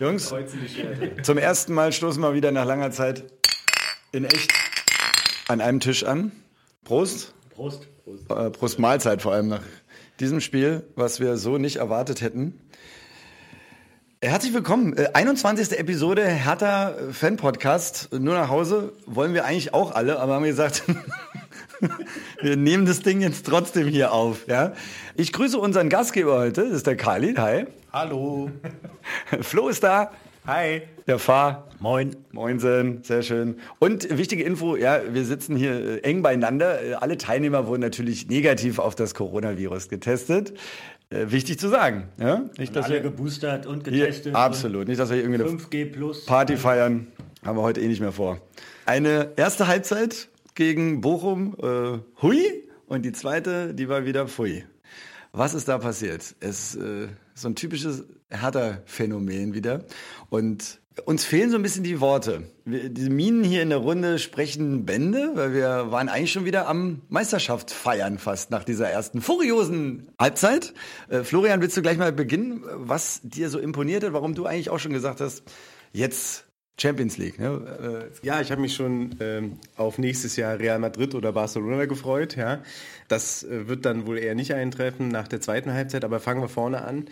Jungs, zum ersten Mal stoßen wir wieder nach langer Zeit in echt an einem Tisch an. Prost. Prost. Prost. Äh, Prost Mahlzeit vor allem nach diesem Spiel, was wir so nicht erwartet hätten. Herzlich willkommen. Äh, 21. Episode Hertha Fan Podcast. Nur nach Hause wollen wir eigentlich auch alle, aber haben gesagt, wir nehmen das Ding jetzt trotzdem hier auf. Ja? Ich grüße unseren Gastgeber heute, das ist der Khalid. Hi. Hallo. Flo ist da. Hi. Der Fahr. Moin. Moinsen, sehr schön. Und wichtige Info, ja, wir sitzen hier äh, eng beieinander. Äh, Alle Teilnehmer wurden natürlich negativ auf das Coronavirus getestet. Äh, wichtig zu sagen. Ja? Nicht, dass Alle wir geboostert und hier, getestet. absolut, nicht, dass wir hier irgendwie eine 5G plus. Party feiern. Haben wir heute eh nicht mehr vor. Eine erste Halbzeit gegen Bochum, äh, hui. Und die zweite, die war wieder pfui. Was ist da passiert? Es äh, so ein typisches Hertha-Phänomen wieder. Und uns fehlen so ein bisschen die Worte. Wir, diese Minen hier in der Runde sprechen Bände, weil wir waren eigentlich schon wieder am Meisterschaft feiern fast nach dieser ersten furiosen Halbzeit. Äh, Florian, willst du gleich mal beginnen, was dir so imponiert hat, warum du eigentlich auch schon gesagt hast, jetzt Champions League. Ne? Äh, Ja, ich habe mich schon ähm, auf nächstes Jahr Real Madrid oder Barcelona gefreut. Ja, das äh, wird dann wohl eher nicht eintreffen nach der zweiten Halbzeit. Aber fangen wir vorne an.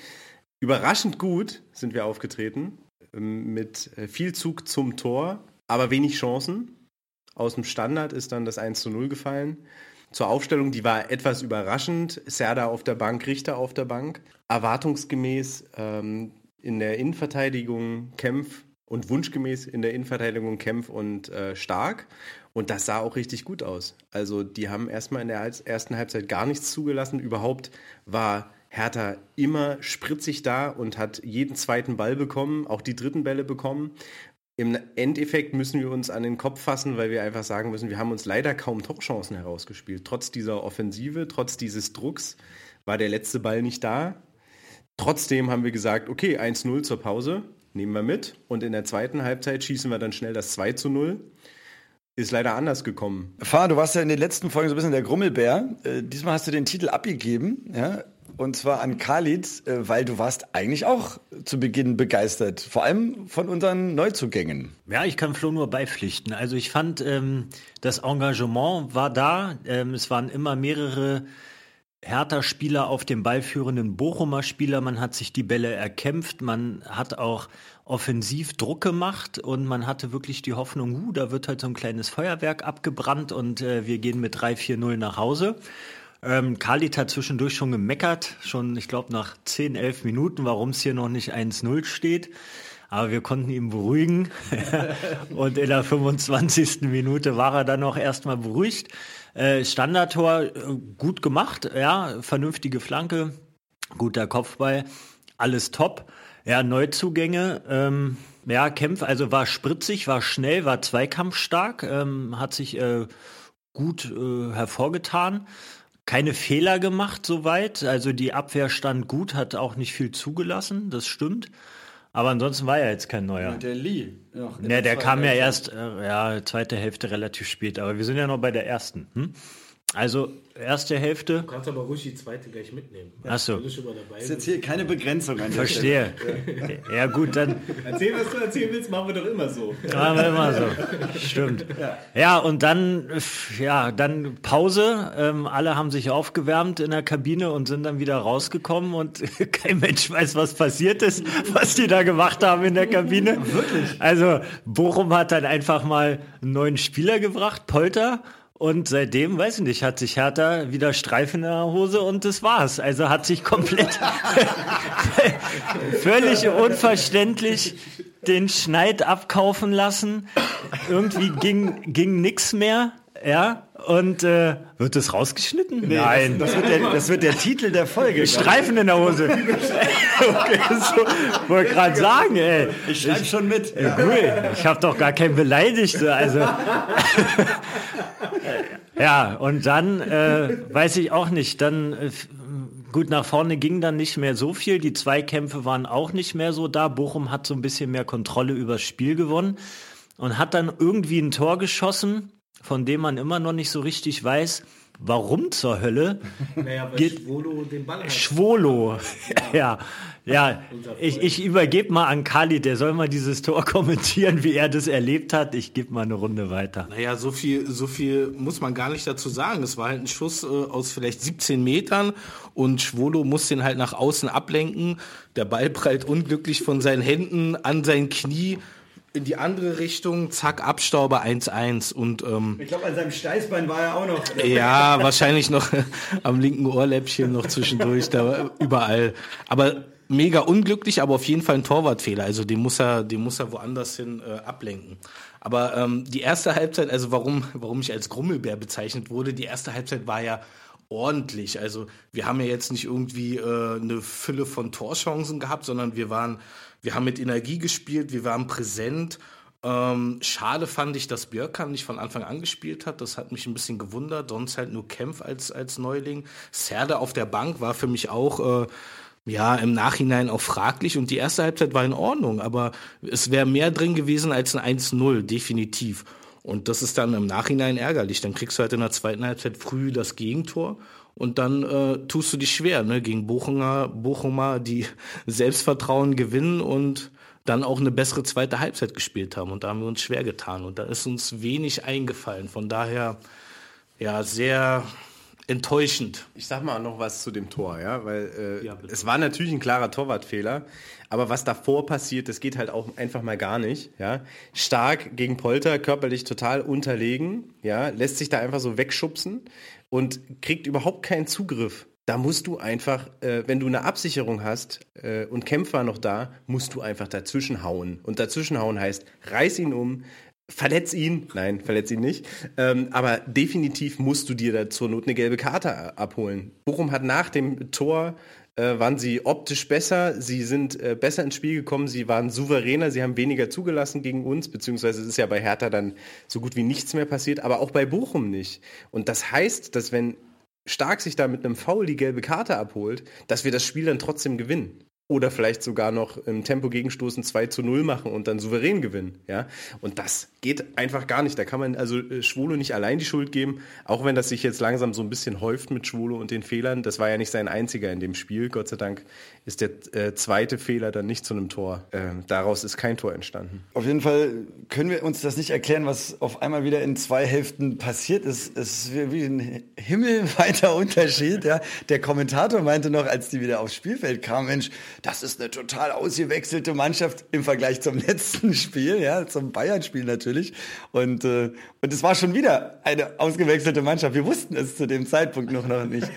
Überraschend gut sind wir aufgetreten ähm, mit äh, viel Zug zum Tor, aber wenig Chancen. Aus dem Standard ist dann das 1 zu 0 gefallen. Zur Aufstellung, die war etwas überraschend. Serda auf der Bank, Richter auf der Bank. Erwartungsgemäß ähm, in der Innenverteidigung Kempf und wunschgemäß in der Innenverteidigung Kempf und äh, Stark. Und das sah auch richtig gut aus. Also die haben erstmal in der ersten Halbzeit gar nichts zugelassen. Überhaupt war Hertha immer spritzig da und hat jeden zweiten Ball bekommen, auch die dritten Bälle bekommen. Im Endeffekt müssen wir uns an den Kopf fassen, weil wir einfach sagen müssen, wir haben uns leider kaum Torchancen herausgespielt. Trotz dieser Offensive, trotz dieses Drucks war der letzte Ball nicht da. Trotzdem haben wir gesagt, okay, 1-0 zur Pause, nehmen wir mit. Und in der zweiten Halbzeit schießen wir dann schnell das 2 zu 0. Ist leider anders gekommen. Fahr, du warst ja in den letzten Folgen so ein bisschen der Grummelbär. Äh, diesmal hast du den Titel abgegeben, ja? Und zwar an Khalid, äh, weil du warst eigentlich auch zu Beginn begeistert. Vor allem von unseren Neuzugängen. Ja, ich kann Flo nur beipflichten. Also ich fand, ähm, das Engagement war da. Ähm, es waren immer mehrere Hertha-Spieler auf dem ballführenden Bochumer Spieler. Man hat sich die Bälle erkämpft. Man hat auch offensiv Druck gemacht und man hatte wirklich die Hoffnung, uh, da wird halt so ein kleines Feuerwerk abgebrannt und äh, wir gehen mit 3-4-0 nach Hause. Ähm, Khalid hat zwischendurch schon gemeckert, schon, ich glaube, nach 10, 11 Minuten, warum es hier noch nicht 1-0 steht. Aber wir konnten ihn beruhigen. und in der 25. Minute war er dann noch erstmal beruhigt. Äh, Standardtor äh, gut gemacht, ja, vernünftige Flanke, guter Kopfball, alles top. Ja, Neuzugänge, ähm, ja, Kempf, also war spritzig, war schnell, war zweikampfstark, ähm, hat sich äh, gut äh, hervorgetan. Keine Fehler gemacht soweit. Also die Abwehr stand gut, hat auch nicht viel zugelassen, das stimmt. Aber ansonsten war er jetzt kein neuer. Der Lee. Ja, der kam ja erst, äh, ja, zweite Hälfte relativ spät, aber wir sind ja noch bei der ersten. Hm? Also, erste Hälfte. Du kannst aber ruhig die zweite gleich mitnehmen. Ach so. Wenn du schon mal dabei ist jetzt hier keine Begrenzung an. Verstehe. Ja, gut, dann Erzähl, was du erzählen willst, machen wir doch immer so. machen wir immer so. Stimmt. Ja, und dann, ja, dann Pause. Ähm, alle haben sich aufgewärmt in der Kabine und sind dann wieder rausgekommen und kein Mensch weiß, was passiert ist, was die da gemacht haben in der Kabine. Wirklich? Also, Bochum hat dann einfach mal einen neuen Spieler gebracht, Polter. Und seitdem, weiß ich nicht, hat sich Hertha wieder Streifen in der Hose und das war's. Also hat sich komplett völlig unverständlich den Schneid abkaufen lassen. Irgendwie ging, ging nix mehr. Ja, und äh, wird das rausgeschnitten? Nein. Das, das, wird der, das wird der Titel der Folge. Streifen in der Hose. okay, so, wollte gerade sagen, ey. Ich schreibe schon mit. Ja, cool. Ich habe doch gar keinen beleidigt. Also. ja, und dann äh, weiß ich auch nicht. Dann äh, gut nach vorne ging dann nicht mehr so viel. Die Zweikämpfe waren auch nicht mehr so da. Bochum hat so ein bisschen mehr Kontrolle übers Spiel gewonnen und hat dann irgendwie ein Tor geschossen, von dem man immer noch nicht so richtig weiß, warum zur Hölle Naja, weil Geht- Schwolo den Ball hat. Schwolo. Ja, ja. Ich, ich übergebe mal an Kali, der soll mal dieses Tor kommentieren, wie er das erlebt hat. Ich gebe mal eine Runde weiter. Naja, so viel, so viel muss man gar nicht dazu sagen. Es war halt ein Schuss äh, aus vielleicht 17 Metern und Schwolo muss den halt nach außen ablenken. Der Ball prallt unglücklich von seinen Händen an sein Knie in die andere Richtung. Zack, Abstauber 1-1 und ähm, Ich glaube, an seinem Steißbein war er auch noch. ja, wahrscheinlich noch am linken Ohrläppchen noch zwischendurch, da überall. Aber mega unglücklich, aber auf jeden Fall ein Torwartfehler. Also den muss er, den muss er woanders hin äh, ablenken. Aber ähm, die erste Halbzeit, also warum, warum ich als Grummelbär bezeichnet wurde, die erste Halbzeit war ja ordentlich. Also wir haben ja jetzt nicht irgendwie äh, eine Fülle von Torchancen gehabt, sondern wir waren, wir haben mit Energie gespielt, wir waren präsent. Ähm, schade fand ich, dass Björkan nicht von Anfang an gespielt hat. Das hat mich ein bisschen gewundert. Sonst halt nur Kempf als, als Neuling. Serde auf der Bank war für mich auch, äh, ja, im Nachhinein auch fraglich. Und die erste Halbzeit war in Ordnung. Aber es wäre mehr drin gewesen als ein 1-0, definitiv. Und das ist dann im Nachhinein ärgerlich. Dann kriegst du halt in der zweiten Halbzeit früh das Gegentor. Und dann äh, tust du dich schwer, ne, gegen Bochumer, Bochumer, die Selbstvertrauen gewinnen und dann auch eine bessere zweite Halbzeit gespielt haben. Und da haben wir uns schwer getan. Und da ist uns wenig eingefallen. Von daher, ja, sehr enttäuschend. Ich sag mal noch was zu dem Tor, ja, weil äh, Ja, es war natürlich ein klarer Torwartfehler, aber was davor passiert, das geht halt auch einfach mal gar nicht, ja. Stark gegen Polter, körperlich total unterlegen, ja, lässt sich da einfach so wegschubsen und kriegt überhaupt keinen Zugriff. Da musst du einfach, äh, wenn du eine Absicherung hast äh, und Kämpfer noch da, musst du einfach dazwischen hauen. Und dazwischen hauen heißt, reiß ihn um, Verletz ihn, nein, verletz ihn nicht. Ähm, aber definitiv musst du dir da zur Not eine gelbe Karte abholen. Bochum hat nach dem Tor, äh, waren sie optisch besser, sie sind äh, besser ins Spiel gekommen, sie waren souveräner, sie haben weniger zugelassen gegen uns, beziehungsweise es ist ja bei Hertha dann so gut wie nichts mehr passiert, aber auch bei Bochum nicht. Und das heißt, dass wenn Stark sich da mit einem Foul die gelbe Karte abholt, dass wir das Spiel dann trotzdem gewinnen. Oder vielleicht sogar noch im Tempo gegenstoßen 2 zu 0 machen und dann souverän gewinnen. Ja? Und das geht einfach gar nicht. Da kann man also äh, Schwolo nicht allein die Schuld geben, auch wenn das sich jetzt langsam so ein bisschen häuft mit Schwolo und den Fehlern. Das war ja nicht sein einziger in dem Spiel. Gott sei Dank ist der äh, zweite Fehler dann nicht zu einem Tor. Ähm, daraus ist kein Tor entstanden. Auf jeden Fall können wir uns das nicht erklären, was auf einmal wieder in zwei Hälften passiert ist. Es ist wie ein himmelweiter Unterschied. Ja. Der Kommentator meinte noch, als die wieder aufs Spielfeld kamen, Mensch, das ist eine total ausgewechselte Mannschaft im Vergleich zum letzten Spiel, ja, zum Bayern-Spiel natürlich. Und, äh, und es war schon wieder eine ausgewechselte Mannschaft. Wir wussten es zu dem Zeitpunkt noch, noch nicht.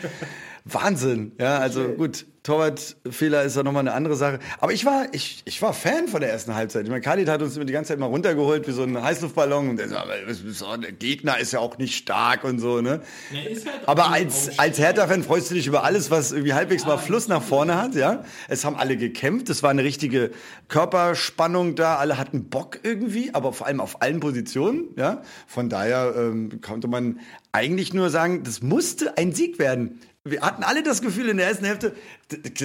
Wahnsinn, ja, also gut, Torwartfehler ist ja nochmal eine andere Sache. Aber ich war, ich, ich war Fan von der ersten Halbzeit. Ich meine, Khalid hat uns immer die ganze Zeit mal runtergeholt wie so ein Heißluftballon und der so, der Gegner ist ja auch nicht stark und so, ne? Halt Aber als, als Hertha-Fan freust du dich über alles, was irgendwie halbwegs mal Fluss nach vorne hat, ja? Es haben alle gekämpft, es war eine richtige Körperspannung da, alle hatten Bock irgendwie, aber vor allem auf allen Positionen, ja? Von daher ähm, konnte man eigentlich nur sagen, das musste ein Sieg werden. Wir hatten alle das Gefühl in der ersten Hälfte,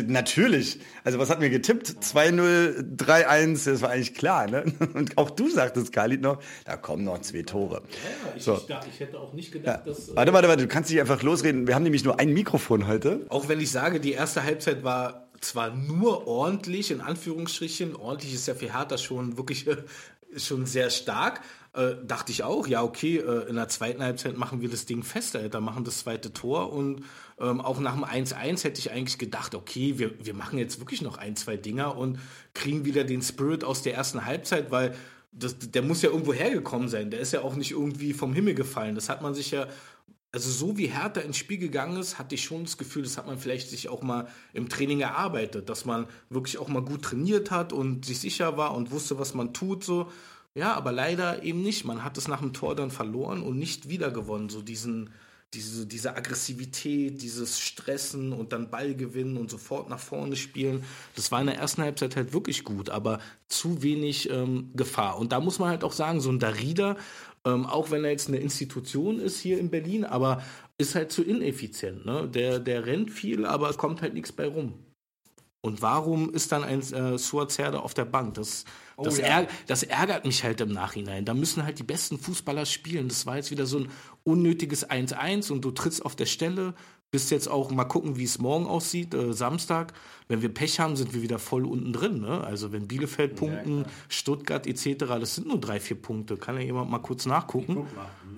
natürlich. Also was hatten wir getippt? 2-0, 3-1, das war eigentlich klar. Ne? Und auch du sagtest, Khalid, noch, da kommen noch zwei Tore. Ja, ich, So. ich, dachte, ich hätte auch nicht gedacht, dass. äh, Warte, warte, warte, du kannst nicht einfach losreden. Wir haben nämlich nur ein Mikrofon heute. Auch wenn ich sage, die erste Halbzeit war zwar nur ordentlich, in Anführungsstrichen, ordentlich ist ja für Hertha schon wirklich schon sehr stark, äh, dachte ich auch, ja okay, äh, in der zweiten Halbzeit machen wir das Ding fest, Alter, machen das zweite Tor und ähm, auch nach dem 1-1 hätte ich eigentlich gedacht, okay, wir, wir machen jetzt wirklich noch ein, zwei Dinger und kriegen wieder den Spirit aus der ersten Halbzeit, weil das, der muss ja irgendwo hergekommen sein, der ist ja auch nicht irgendwie vom Himmel gefallen, das hat man sich ja also so wie Hertha ins Spiel gegangen ist, hatte ich schon das Gefühl, das hat man vielleicht sich auch mal im Training erarbeitet, dass man wirklich auch mal gut trainiert hat und sich sicher war und wusste, was man tut so. Ja, aber leider eben nicht. Man hat es nach dem Tor dann verloren und nicht wieder gewonnen. So diesen, diese, diese Aggressivität, dieses Stressen und dann Ball gewinnen und sofort nach vorne spielen. Das war in der ersten Halbzeit halt wirklich gut, aber zu wenig ähm, Gefahr. Und da muss man halt auch sagen, so ein Darida, ähm, auch wenn er jetzt eine Institution ist hier in Berlin, aber ist halt zu ineffizient. Ne? Der, der rennt viel, aber kommt halt nichts bei rum. Und warum ist dann ein äh, Suazerde auf der Bank? Das, das, ärg das ärgert mich halt im Nachhinein. Da müssen halt die besten Fußballer spielen. Das war jetzt wieder so ein unnötiges 1-1 und du trittst auf der Stelle. Bist jetzt auch mal gucken, wie es morgen aussieht, äh, Samstag. Wenn wir Pech haben, sind wir wieder voll unten drin. Ne? Also wenn Bielefeld punkten, Stuttgart etc., das sind nur drei, vier Punkte. Kann ja jemand mal kurz nachgucken?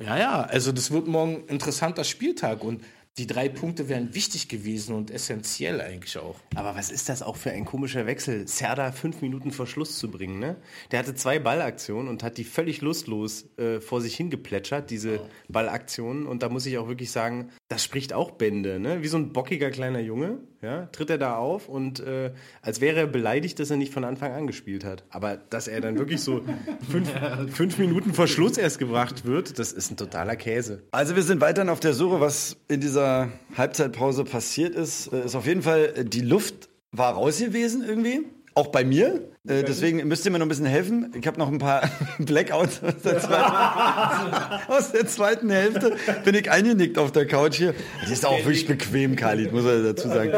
Ja, ja, also das wird morgen ein interessanter Spieltag und die drei Punkte wären wichtig gewesen und essentiell eigentlich auch. Aber was ist das auch für ein komischer Wechsel, Serda fünf Minuten vor Schluss zu bringen? Ne? Der hatte zwei Ballaktionen und hat die völlig lustlos äh, vor sich hingeplätschert, diese Ballaktionen. Und da muss ich auch wirklich sagen, das spricht auch Bände. Ne? Wie so ein bockiger kleiner Junge, ja? tritt er da auf und äh, als wäre er beleidigt, dass er nicht von Anfang an gespielt hat. Aber dass er dann wirklich so fünf, fünf Minuten vor Schluss erst gebracht wird, das ist ein totaler Käse. Also wir sind weiterhin auf der Suche, was in dieser Halbzeitpause passiert ist. Äh, Ist auf jeden Fall, äh, die Luft war raus gewesen irgendwie. Auch bei mir. Äh, deswegen müsst ihr mir noch ein bisschen helfen. Ich habe noch ein paar Blackouts aus der, zweiten, aus der zweiten Hälfte. Bin ich eingenickt auf der Couch hier. Die ist auch wirklich bequem, Khalid, muss man dazu sagen.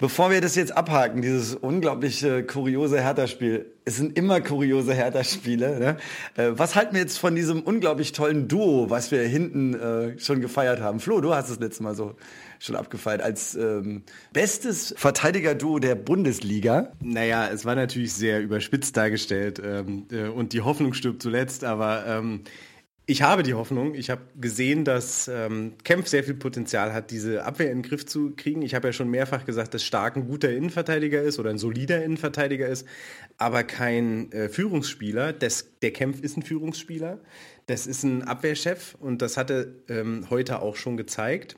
Bevor wir das jetzt abhaken, dieses unglaublich äh, kuriose Hertha-Spiel. Es sind immer kuriose Hertha-Spiele. Ne? Äh, was halten wir jetzt von diesem unglaublich tollen Duo, was wir hinten äh, schon gefeiert haben? Flo, du hast es letztes Mal so schon abgefeiert als ähm, bestes Verteidiger-Duo der Bundesliga. Naja, es war natürlich sehr überspitzt dargestellt ähm, äh, und die Hoffnung stirbt zuletzt, aber ähm, ich habe die Hoffnung. Ich habe gesehen, dass ähm, Kempf sehr viel Potenzial hat, diese Abwehr in den Griff zu kriegen. Ich habe ja schon mehrfach gesagt, dass Stark ein guter Innenverteidiger ist oder ein solider Innenverteidiger ist, aber kein äh, Führungsspieler. Das, der Kempf ist ein Führungsspieler. Das ist ein Abwehrchef und das hat er ähm, heute auch schon gezeigt.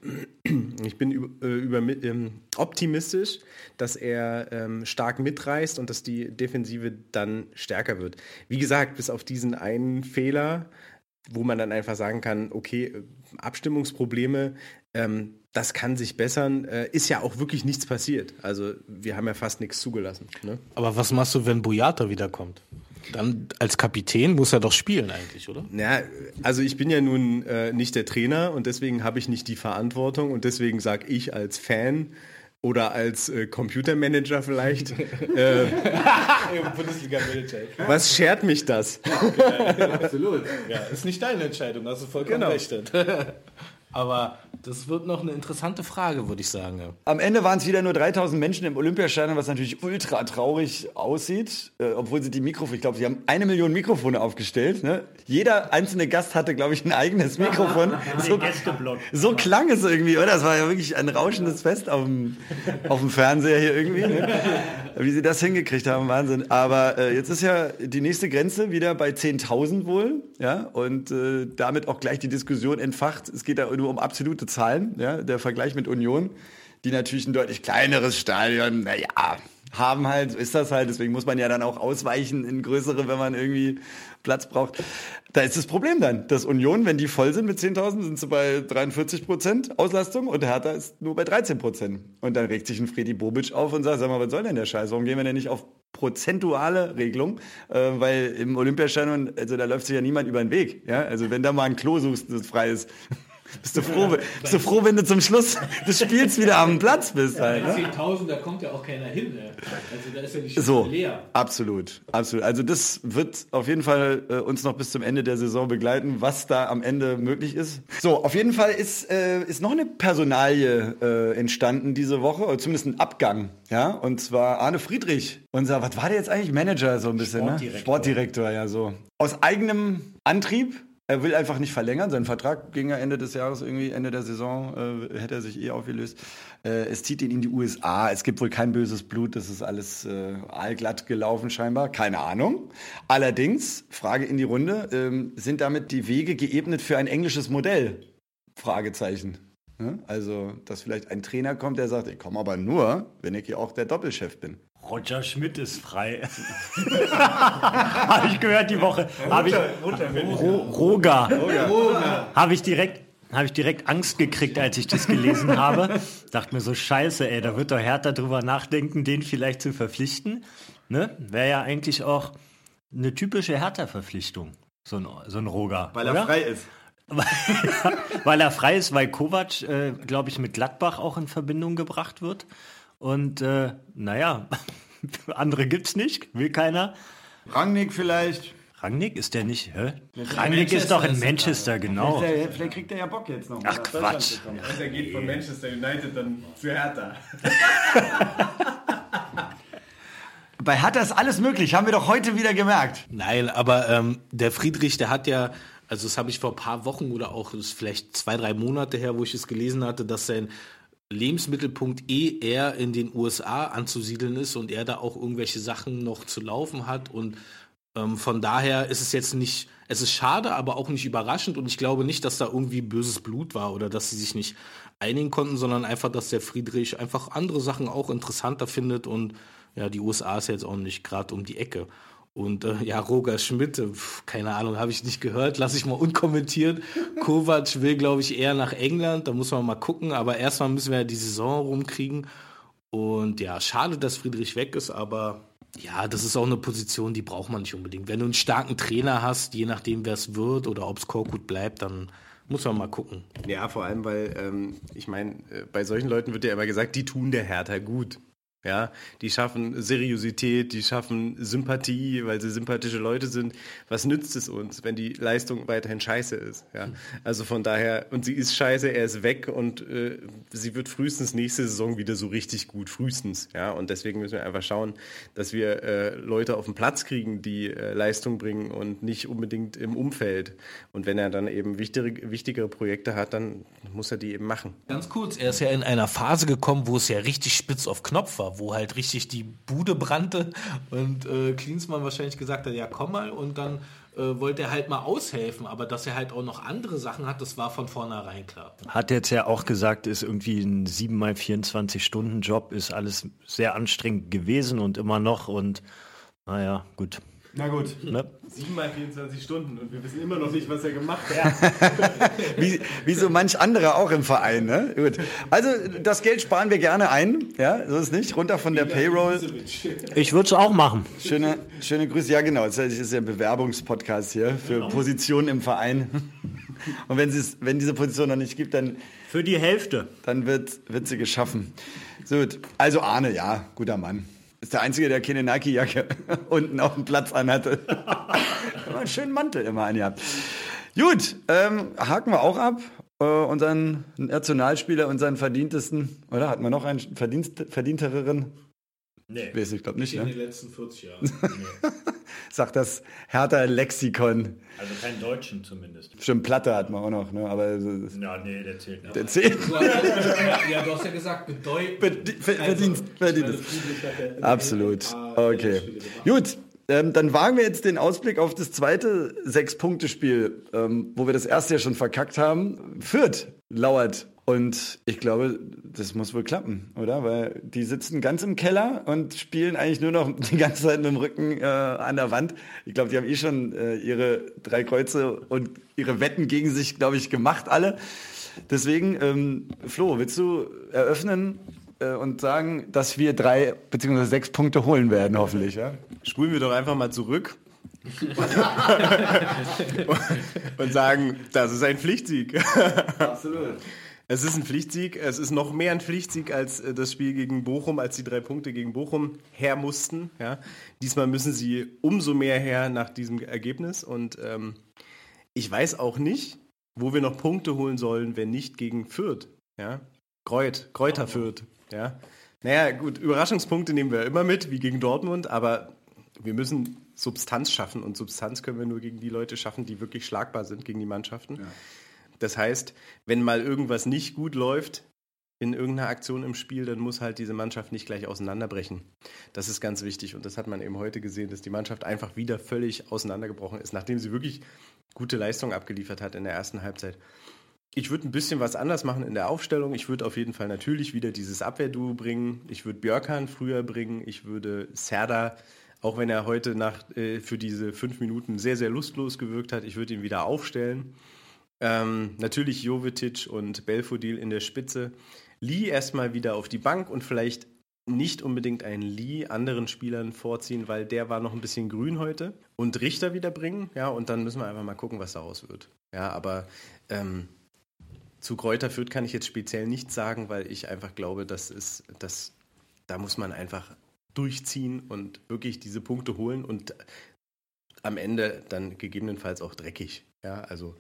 Ich bin über, äh, über, ähm, optimistisch, dass er ähm, stark mitreißt und dass die Defensive dann stärker wird. Wie gesagt, bis auf diesen einen Fehler, wo man dann einfach sagen kann, okay, Abstimmungsprobleme, ähm, das kann sich bessern, äh, ist ja auch wirklich nichts passiert. Also wir haben ja fast nichts zugelassen. Ne? Aber was machst du, wenn Boyata wiederkommt? Dann als Kapitän muss er doch spielen eigentlich, oder? Ja, also ich bin ja nun äh, nicht der Trainer und deswegen habe ich nicht die Verantwortung und deswegen sage ich als Fan oder als äh, Computermanager vielleicht, äh, Bundesliga-Manager. was schert mich das? Absolut. Ja, ist nicht deine Entscheidung, hast du vollkommen Genau. recht. Aber das wird noch eine interessante Frage, würde ich sagen. ja. Am Ende waren es wieder nur 3000 Menschen im Olympiastadion, was natürlich ultra traurig aussieht, äh, obwohl sie die Mikrofone, ich glaube, sie haben eine Million Mikrofone aufgestellt. Ne? Jeder einzelne Gast hatte, glaube ich, ein eigenes Mikrofon. so, Gästeblock. so klang es irgendwie, oder? Das war ja wirklich ein rauschendes Fest auf dem, auf dem Fernseher hier irgendwie. Ne? Wie sie das hingekriegt haben, Wahnsinn. Aber äh, jetzt ist ja die nächste Grenze wieder bei 10.000 wohl, ja, und äh, damit auch gleich die Diskussion entfacht. Es geht da nur um absolute Zahlen, ja, der Vergleich mit Union, die natürlich ein deutlich kleineres Stadion, naja, haben halt, so ist das halt, deswegen muss man ja dann auch ausweichen in größere, wenn man irgendwie Platz braucht. Da ist das Problem dann, dass Union, wenn die voll sind mit 10.000, sind sie bei 43 Prozent Auslastung und Hertha ist nur bei 13 Prozent. Und dann regt sich ein Freddy Bobic auf und sagt, sag mal, was soll denn der Scheiß? Warum gehen wir denn nicht auf prozentuale Regelung? Äh, weil im Olympiastadion, also da läuft sich ja niemand über den Weg. Ja? Also wenn da mal ein Klo suchst, das frei ist, bist du froh, bist du froh, wenn du zum Schluss des Spiels wieder am Platz bist. Halt, ne? 10.000, da kommt ja auch keiner hin. Ne? Also da ist ja nicht So, leer. absolut, absolut. Also das wird auf jeden Fall äh, uns noch bis zum Ende der Saison begleiten, was da am Ende möglich ist. So, auf jeden Fall ist, äh, ist noch eine Personalie äh, entstanden diese Woche, oder zumindest ein Abgang, ja, und zwar Arne Friedrich, unser, was war der jetzt eigentlich, Manager so ein bisschen, Sportdirektor. ne? Sportdirektor, ja so. Aus eigenem Antrieb, er will einfach nicht verlängern. Sein Vertrag ging ja Ende des Jahres irgendwie, Ende der Saison, äh, hätte er sich eh aufgelöst. Äh, es zieht ihn in die USA. Es gibt wohl kein böses Blut. Das ist alles äh, allglatt gelaufen scheinbar. Keine Ahnung. Allerdings, Frage in die Runde, ähm, sind damit die Wege geebnet für ein englisches Modell? Fragezeichen. Ne? Also, dass vielleicht ein Trainer kommt, der sagt, ich komme aber nur, wenn ich hier auch der Doppelchef bin. Roger Schmidt ist frei. Habe ich gehört die Woche. Habe ich, Ro Roger. Habe ich direkt. Habe ich direkt Angst gekriegt, als ich das gelesen habe. Dachte mir so, scheiße, ey, da wird doch Hertha drüber nachdenken, den vielleicht zu verpflichten. Ne? Wäre ja eigentlich auch eine typische Hertha-Verpflichtung, so ein, so ein Roger. oder? ist. weil er frei ist, weil Kovac, äh, glaube ich, mit Gladbach auch in Verbindung gebracht wird. Und äh, naja, andere gibt's nicht, will keiner. Rangnick vielleicht. Rangnick ist der nicht, hä? Rangnick ist doch in Manchester, genau. Vielleicht, vielleicht kriegt er ja Bock jetzt noch. Ach Quatsch. Also er geht von Manchester United dann zu Hertha. Bei Hertha ist alles möglich, haben wir doch heute wieder gemerkt. Nein, aber ähm, der Friedrich, der hat ja, also das habe ich vor ein paar Wochen oder auch das ist vielleicht zwei, drei Monate her, wo ich es gelesen hatte, dass sein Lebensmittelpunkt eh eher in den USA anzusiedeln ist und er da auch irgendwelche Sachen noch zu laufen hat. Und ähm, von daher ist es jetzt nicht, es ist schade, aber auch nicht überraschend. Und ich glaube nicht, dass da irgendwie böses Blut war oder dass sie sich nicht einigen konnten, sondern einfach, dass der Friedrich einfach andere Sachen auch interessanter findet. Und ja, die USA ist jetzt auch nicht gerade um die Ecke. Und äh, ja, Roger Schmidt, äh, pf, keine Ahnung, habe ich nicht gehört, lasse ich mal unkommentiert. Kovac will, glaube ich, eher nach England, da muss man mal gucken, aber erstmal müssen wir ja die Saison rumkriegen. Und ja, schade, dass Friedrich weg ist, aber ja, das ist auch eine Position, die braucht man nicht unbedingt. Wenn du einen starken Trainer hast, je nachdem, wer es wird oder ob es Korkut bleibt, dann muss man mal gucken. Ja, vor allem, weil ähm, ich meine, äh, bei solchen Leuten wird ja immer gesagt, die tun der Hertha gut. Ja, die schaffen Seriosität, die schaffen Sympathie, weil sie sympathische Leute sind. Was nützt es uns, wenn die Leistung weiterhin scheiße ist? Ja, also von daher, und sie ist scheiße, er ist weg und äh, sie wird frühestens nächste Saison wieder so richtig gut, frühestens. Ja, und deswegen müssen wir einfach schauen, dass wir äh, Leute auf den Platz kriegen, die äh, Leistung bringen und nicht unbedingt im Umfeld. Und wenn er dann eben wichtigere, wichtigere Projekte hat, dann muss er die eben machen. Ganz kurz, er ist ja in einer Phase gekommen, wo es ja richtig spitz auf Knopf war, wo halt richtig die Bude brannte und äh, Klinsmann wahrscheinlich gesagt hat, ja komm mal und dann äh, wollte er halt mal aushelfen, aber dass er halt auch noch andere Sachen hat, das war von vornherein klar. Hat jetzt ja auch gesagt, ist irgendwie ein 7 mal 24 Stunden Job, ist alles sehr anstrengend gewesen und immer noch und naja, gut. Na gut. Ne? 7 mal 24 Stunden und wir wissen immer noch nicht, was er gemacht hat. Wie, wie so manch andere auch im Verein, ne? Gut. Also das Geld sparen wir gerne ein, ja, so ist nicht. Runter von der Payroll. Ich würde es auch machen. Schöne, schöne Grüße. Ja, genau. Das ist ja ein Bewerbungspodcast hier für Positionen im Verein. Und wenn, es, wenn diese Position noch nicht gibt, dann, Für die Hälfte. dann wird, wird sie geschaffen. So gut. Also Arne, ja, guter Mann. Ist der Einzige, der keine Nike-Jacke unten auf dem Platz anhatte. Immer einen schönen Mantel immer angehabt. Gut, ähm, haken wir auch ab. Äh, unseren Nationalspieler, unseren verdientesten, oder? Hatten wir noch einen Verdienst, verdientereren? Nee. Weiß ich glaube nicht, In ne? den letzten 40 Jahren. Sagt das härter Lexikon. Also keinen Deutschen zumindest. Stimmt, Platte hat man auch noch, ne? Aber Ja, nee, der zählt nicht. der zählt. Du hast, ja, du hast ja gesagt, bedeutend. Verd- ver- Verdienst, hat ja- Absolut. Okay. Gut, ähm, dann wagen wir jetzt den Ausblick auf das zweite Sechs-Punkte-Spiel, ähm, wo wir das erste ja schon verkackt haben. Fürth lauert. Und ich glaube, das muss wohl klappen, oder? Weil die sitzen ganz im Keller und spielen eigentlich nur noch die ganze Zeit mit dem Rücken äh, an der Wand. Ich glaube, die haben eh schon äh, ihre drei Kreuze und ihre Wetten gegen sich, glaube ich, gemacht, alle. Deswegen, ähm, Flo, willst du eröffnen äh, und sagen, dass wir drei bzw. sechs Punkte holen werden, hoffentlich, ja? Spulen wir doch einfach mal zurück. und sagen, das ist ein Pflichtsieg. Absolut. Es ist ein Pflichtsieg. Es ist noch mehr ein Pflichtsieg als äh, das Spiel gegen Bochum, als die drei Punkte gegen Bochum her mussten. Ja. Diesmal müssen sie umso mehr her nach diesem Ergebnis. Und ähm, ich weiß auch nicht, wo wir noch Punkte holen sollen, wenn nicht gegen Fürth. Ja. Kreut, Kräuter Fürth. Ja. Naja, gut, Überraschungspunkte nehmen wir immer mit, wie gegen Dortmund, aber wir müssen Substanz schaffen und Substanz können wir nur gegen die Leute schaffen, die wirklich schlagbar sind gegen die Mannschaften. Das heißt, wenn mal irgendwas nicht gut läuft in irgendeiner Aktion im Spiel, dann muss halt diese Mannschaft nicht gleich auseinanderbrechen. Das ist ganz wichtig und das hat man eben heute gesehen, dass die Mannschaft einfach wieder völlig auseinandergebrochen ist, nachdem sie wirklich gute Leistung abgeliefert hat in der ersten Halbzeit. Ich würde ein bisschen was anders machen in der Aufstellung. Ich würde auf jeden Fall natürlich wieder dieses Abwehrduo bringen. Ich würde Björkan früher bringen. Ich würde Serda, auch wenn er heute nach, äh, für diese fünf Minuten sehr, sehr lustlos gewirkt hat, ich würde ihn wieder aufstellen. Ähm, natürlich Jovetic und Belfodil in der Spitze. Lee erstmal wieder auf die Bank und vielleicht nicht unbedingt einen Lee anderen Spielern vorziehen, weil der war noch ein bisschen grün heute. Und Richter wieder bringen, ja, und dann müssen wir einfach mal gucken, was daraus wird. Ja, aber ähm, zu Kräuter Fürth kann ich jetzt speziell nichts sagen, weil ich einfach glaube, dass, es, dass da muss man einfach durchziehen und wirklich diese Punkte holen und am Ende dann gegebenenfalls auch dreckig. Ja, also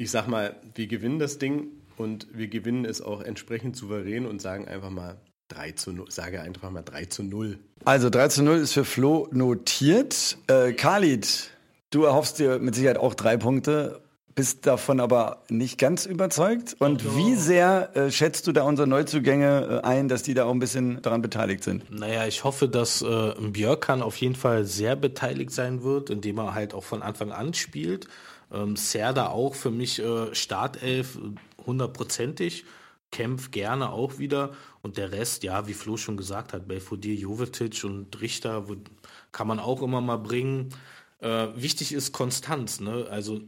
ich sag mal, wir gewinnen das Ding und wir gewinnen es auch entsprechend souverän und sagen einfach mal 3 zu 0, sage einfach mal 3 zu 0. Also 3 zu 0 ist für Flo notiert. Äh, Khalid, du erhoffst dir mit Sicherheit auch drei Punkte, bist davon aber nicht ganz überzeugt. Und Doch, wie sehr äh, schätzt du da unsere Neuzugänge äh, ein, dass die da auch ein bisschen daran beteiligt sind? Naja, ich hoffe, dass äh, Björkan auf jeden Fall sehr beteiligt sein wird, indem er halt auch von Anfang an spielt. Ähm, Serda auch für mich äh, Startelf äh, hundertprozentig. Kempf gerne auch wieder. Und der Rest, ja, wie Flo schon gesagt hat, Belfodil, Jovetic und Richter wo, kann man auch immer mal bringen. Äh, wichtig ist Konstanz, ne? Also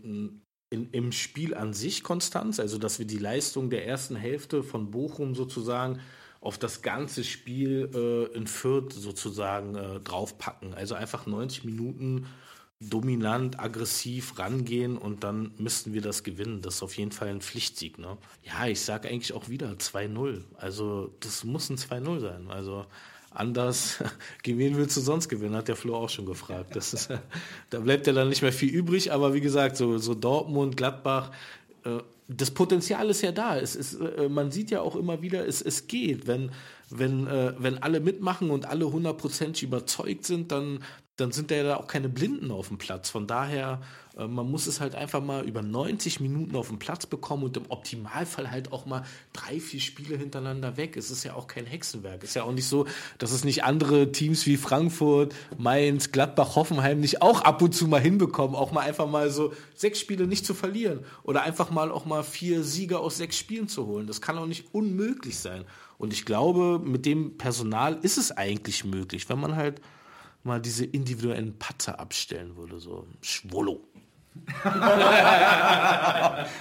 in, im Spiel an sich Konstanz, also dass wir die Leistung der ersten Hälfte von Bochum sozusagen auf das ganze Spiel äh, in Fürth sozusagen äh, draufpacken. Also einfach 90 Minuten dominant, aggressiv rangehen und dann müssten wir das gewinnen. Das ist auf jeden Fall ein Pflichtsieg. Ne? Ja, ich sage eigentlich auch wieder 2-0. Also das muss ein 2-0 sein. Also anders, gegen wen willst du sonst gewinnen, hat der Flo auch schon gefragt. Das ist, da bleibt ja dann nicht mehr viel übrig, aber wie gesagt, so, so Dortmund, Gladbach, äh, das Potenzial ist ja da. Es ist, äh, man sieht ja auch immer wieder, es, es geht. Wenn, wenn, äh, wenn alle mitmachen und alle hundertprozentig überzeugt sind, dann, dann sind da ja auch keine Blinden auf dem Platz. Von daher, äh, man muss es halt einfach mal über 90 Minuten auf den Platz bekommen und im Optimalfall halt auch mal drei, vier Spiele hintereinander weg. Es ist ja auch kein Hexenwerk. Es ist ja auch nicht so, dass es nicht andere Teams wie Frankfurt, Mainz, Gladbach, Hoffenheim nicht auch ab und zu mal hinbekommen, auch mal einfach mal so sechs Spiele nicht zu verlieren oder einfach mal auch mal vier Sieger aus sechs Spielen zu holen. Das kann auch nicht unmöglich sein. Und ich glaube, mit dem Personal ist es eigentlich möglich, wenn man halt mal diese individuellen Patzer abstellen würde, so Schwolo.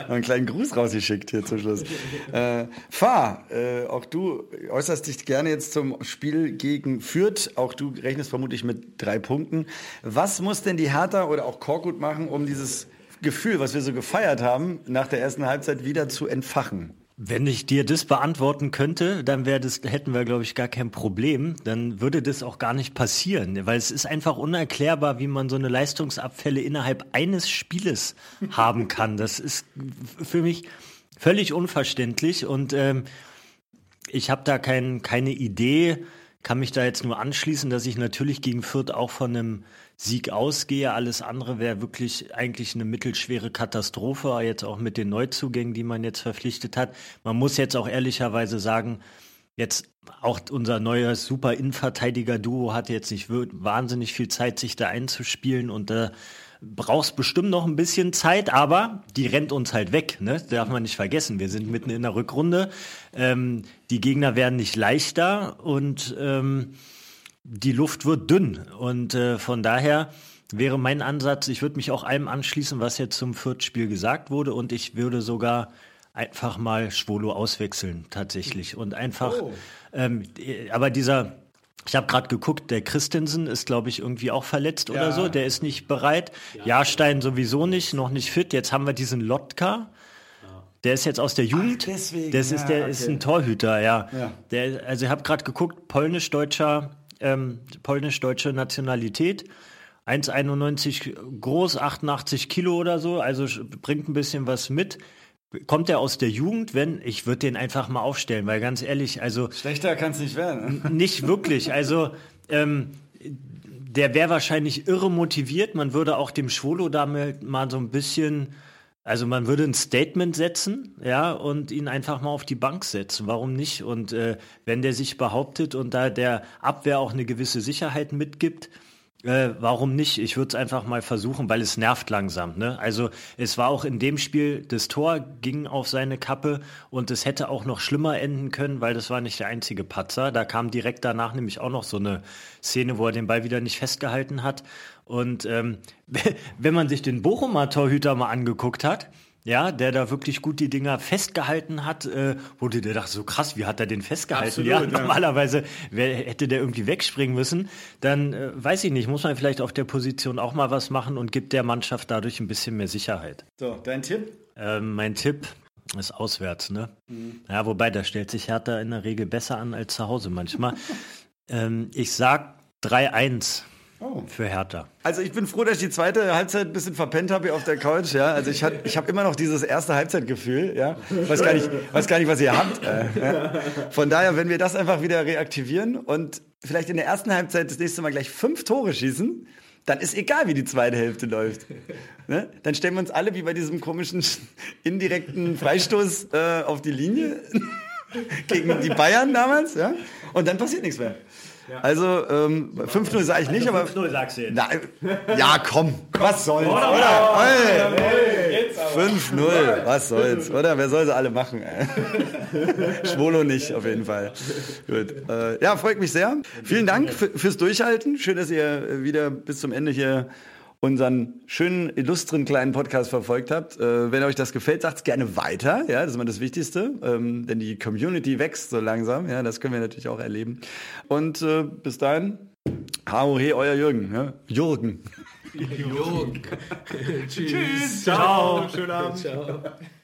einen kleinen Gruß rausgeschickt hier zum Schluss. Äh, Fahr, äh, auch du äußerst dich gerne jetzt zum Spiel gegen Fürth. Auch du rechnest vermutlich mit drei Punkten. Was muss denn die Hertha oder auch Korkut machen, um dieses Gefühl, was wir so gefeiert haben, nach der ersten Halbzeit wieder zu entfachen? Wenn ich dir das beantworten könnte, dann wäre das, hätten wir, glaube ich, gar kein Problem. Dann würde das auch gar nicht passieren, weil es ist einfach unerklärbar, wie man so eine Leistungsabfälle innerhalb eines Spieles haben kann. Das ist für mich völlig unverständlich und ähm, ich habe da kein, keine Idee, kann mich da jetzt nur anschließen, dass ich natürlich gegen Fürth auch von einem Sieg ausgehe. Alles andere wäre wirklich eigentlich eine mittelschwere Katastrophe, jetzt auch mit den Neuzugängen, die man jetzt verpflichtet hat. Man muss jetzt auch ehrlicherweise sagen, jetzt auch unser neues super Innenverteidiger-Duo hat jetzt nicht wahnsinnig viel Zeit, sich da einzuspielen und da brauchst bestimmt noch ein bisschen Zeit, aber die rennt uns halt weg, ne? Darf man nicht vergessen. Wir sind mitten in der Rückrunde. Ähm, die Gegner werden nicht leichter und ähm, die Luft wird dünn. Und äh, von daher wäre mein Ansatz, ich würde mich auch allem anschließen, was jetzt zum Viertspiel gesagt wurde. Und ich würde sogar einfach mal Schwolo auswechseln, tatsächlich. Und einfach, ähm, äh, aber dieser, ich habe gerade geguckt, der Christensen ist, glaube ich, irgendwie auch verletzt oder so. Der ist nicht bereit. Jahrstein sowieso nicht, noch nicht fit. Jetzt haben wir diesen Lotka. Der ist jetzt aus der Jugend. deswegen, das ist ja, der ist okay. ein Torhüter, ja. Ja. Der, also ich habe gerade geguckt, polnisch-deutscher, ähm, polnisch-deutsche Nationalität. 1,91 groß, 88 Kilo oder so, also bringt ein bisschen was mit. Kommt er aus der Jugend? Wenn, ich würde den einfach mal aufstellen, weil ganz ehrlich, also Schlechter kann es nicht werden. ne? nicht wirklich. Also ähm, der wäre wahrscheinlich irre motiviert. Man würde auch dem Schwolo damit mal so ein bisschen, also man würde ein Statement setzen, ja, und ihn einfach mal auf die Bank setzen. Warum nicht? Und äh, wenn der sich behauptet und da der Abwehr auch eine gewisse Sicherheit mitgibt, äh, warum nicht? Ich würde es einfach mal versuchen, weil es nervt langsam. Ne? Also es war auch in dem Spiel, das Tor ging auf seine Kappe und es hätte auch noch schlimmer enden können, weil das war nicht der einzige Patzer. Da kam direkt danach nämlich auch noch so eine Szene, wo er den Ball wieder nicht festgehalten hat. Und ähm, wenn man sich den Bochumer Torhüter mal angeguckt hat, ja, der da wirklich gut die Dinger festgehalten hat, äh, wurde der dachte so krass, wie hat er den festgehalten? ja, Absolut, ja. normalerweise wär, hätte der irgendwie wegspringen müssen. Dann äh, weiß ich nicht, muss man vielleicht auf der Position auch mal was machen und gibt der Mannschaft dadurch ein bisschen mehr Sicherheit. So, dein Tipp? Ähm, mein Tipp, ist auswärts, ne? Ja, wobei, da stellt sich Hertha in der Regel besser an als zu Hause manchmal. ähm, ich sag 3-1 für Hertha. Also ich bin froh, dass ich die zweite Halbzeit ein bisschen verpennt habe hier auf der Couch. Ja? Also ich, ich habe immer noch dieses erste Halbzeitgefühl. Ja? Weiß, gar nicht, weiß gar nicht, was ihr habt. Äh, ja? Von daher, wenn wir das einfach wieder reaktivieren und vielleicht in der ersten Halbzeit das nächste Mal gleich fünf Tore schießen, dann ist egal, wie die zweite Hälfte läuft. Ne? Dann stellen wir uns alle wie bei diesem komischen indirekten Freistoß äh, auf die Linie gegen die Bayern damals. Ja? Und dann passiert nichts mehr. Also ähm, 5-0 sage ich nicht, aber 5-0 sagst du jetzt. na, ja, komm, was soll's, oder? Ey, 5-0, was soll's, oder? Wer soll sie alle machen? Schwolo nicht, auf jeden Fall. Gut. Äh, ja, freut mich sehr. Vielen Dank für, fürs Durchhalten. Schön, dass ihr äh, wieder bis zum Ende hier unseren schönen, illustren kleinen Podcast verfolgt habt. Äh, wenn euch das gefällt, sagt's gerne weiter. Ja, das ist immer das Wichtigste. Ähm, denn die Community wächst so langsam. Ja, das können wir natürlich auch erleben. Und äh, bis dahin, hau he, euer Jürgen. Ja? Jürgen. Ciao. Schönen Abend. Ciao.